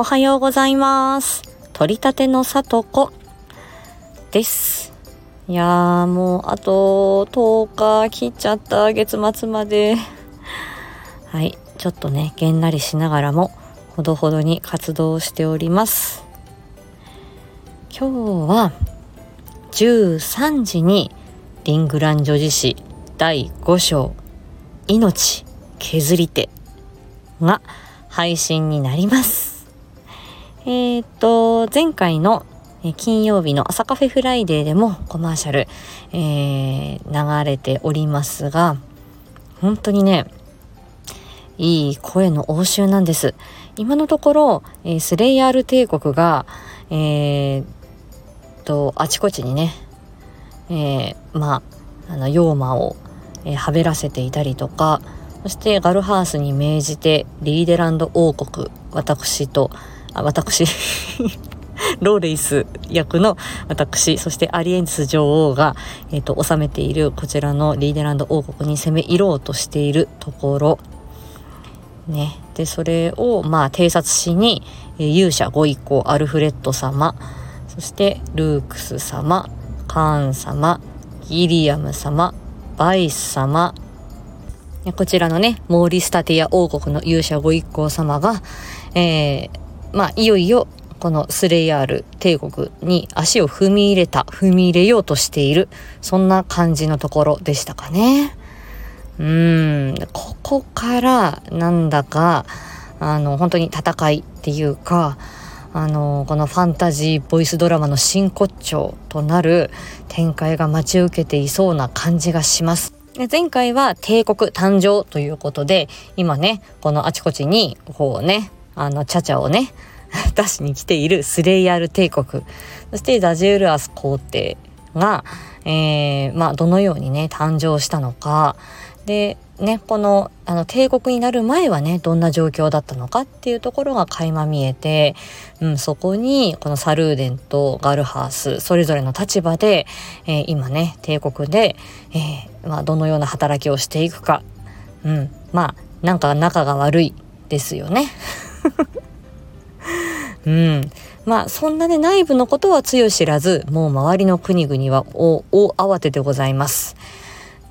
おはようございます。取り立てのさとこです。いやーもうあと10日切っちゃった月末まで。はい、ちょっとね、げんなりしながらもほどほどに活動しております。今日は13時にリングラン女子誌第5章命削り手が配信になります。えー、っと、前回の金曜日の朝カフェフライデーでもコマーシャル、えー、流れておりますが、本当にね、いい声の応酬なんです。今のところ、えー、スレイヤール帝国が、えー、と、あちこちにね、えー、まあ、あの、妖魔を、えー、はべらせていたりとか、そしてガルハースに命じてリーデランド王国私とあ私。ローレイス役の私。そしてアリエンス女王が、えーと、治めているこちらのリーデランド王国に攻め入ろうとしているところ。ね。でそれをまあ偵察しに、えー、勇者ご一行アルフレッド様。そしてルークス様カーン様ギリアム様バイス様。こちらのね、モーリスタティア王国の勇者ご一行様が、えー、まあ、いよいよ、このスレイヤール帝国に足を踏み入れた、踏み入れようとしている、そんな感じのところでしたかね。うん、ここから、なんだか、あの、本当に戦いっていうか、あの、このファンタジーボイスドラマの真骨頂となる展開が待ち受けていそうな感じがします。で前回は帝国誕生ということで、今ね、このあちこちに、こうね、あの、チャチャをね、出しに来ているスレイヤル帝国、そしてダジュールアス皇帝が、えー、まあ、どのようにね、誕生したのか、で、ね、このあの帝国になる前はねどんな状況だったのかっていうところが垣間見えて、うん、そこにこのサルーデンとガルハースそれぞれの立場で、えー、今ね帝国で、えー、まあ、どのような働きをしていくか、うん、まあなんか仲が悪いですよね。うん、まあそんなね内部のことはつよ知らずもう周りの国々は大慌てでございます。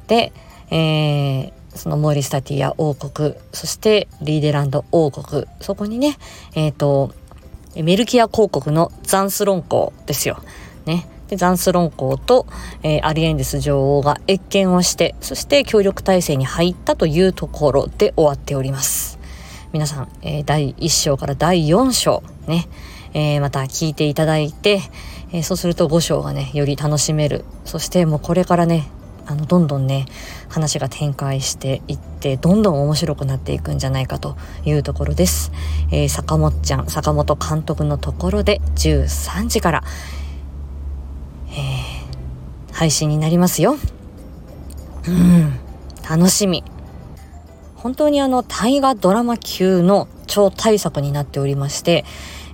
で、えーそのモーリスタティア王国そしてリーデランド王国そこにねえっ、ー、とメルキア公国のザンスロン公ですよ。ね。でザンスロン公と、えー、アリエンデス女王が謁見をしてそして協力体制に入ったというところで終わっております。皆さん、えー、第1章から第4章ね、えー、また聞いていただいて、えそうすると5章がねより楽しめる。そしてもうこれからねあのどんどんね話が展開していってどんどん面白くなっていくんじゃないかというところです、えー、坂本ちゃん坂本監督のところで13時から、えー、配信になりますよ。うん楽しみ。本当にあの大河ドラマ級の超大作になっておりまして、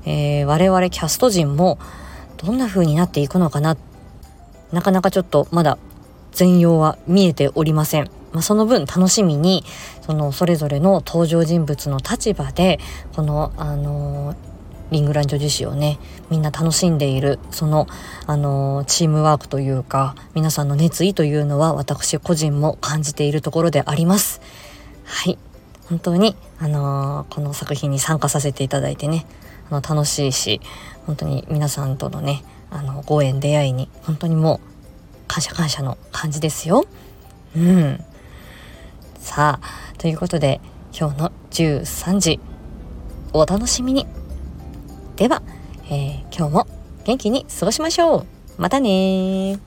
えー、我々キャスト陣もどんな風になっていくのかななかなかちょっとまだ全容は見えておりません。まあ、その分楽しみにそのそれぞれの登場人物の立場でこのあのー、リングランド樹脂をねみんな楽しんでいるそのあのー、チームワークというか皆さんの熱意というのは私個人も感じているところであります。はい本当にあのー、この作品に参加させていただいてねあの楽しいし本当に皆さんとのねあのご縁出会いに本当にもう感謝感謝の感じですよ。うん。さあ、ということで、今日の13時、お楽しみに。では、えー、今日も元気に過ごしましょう。またね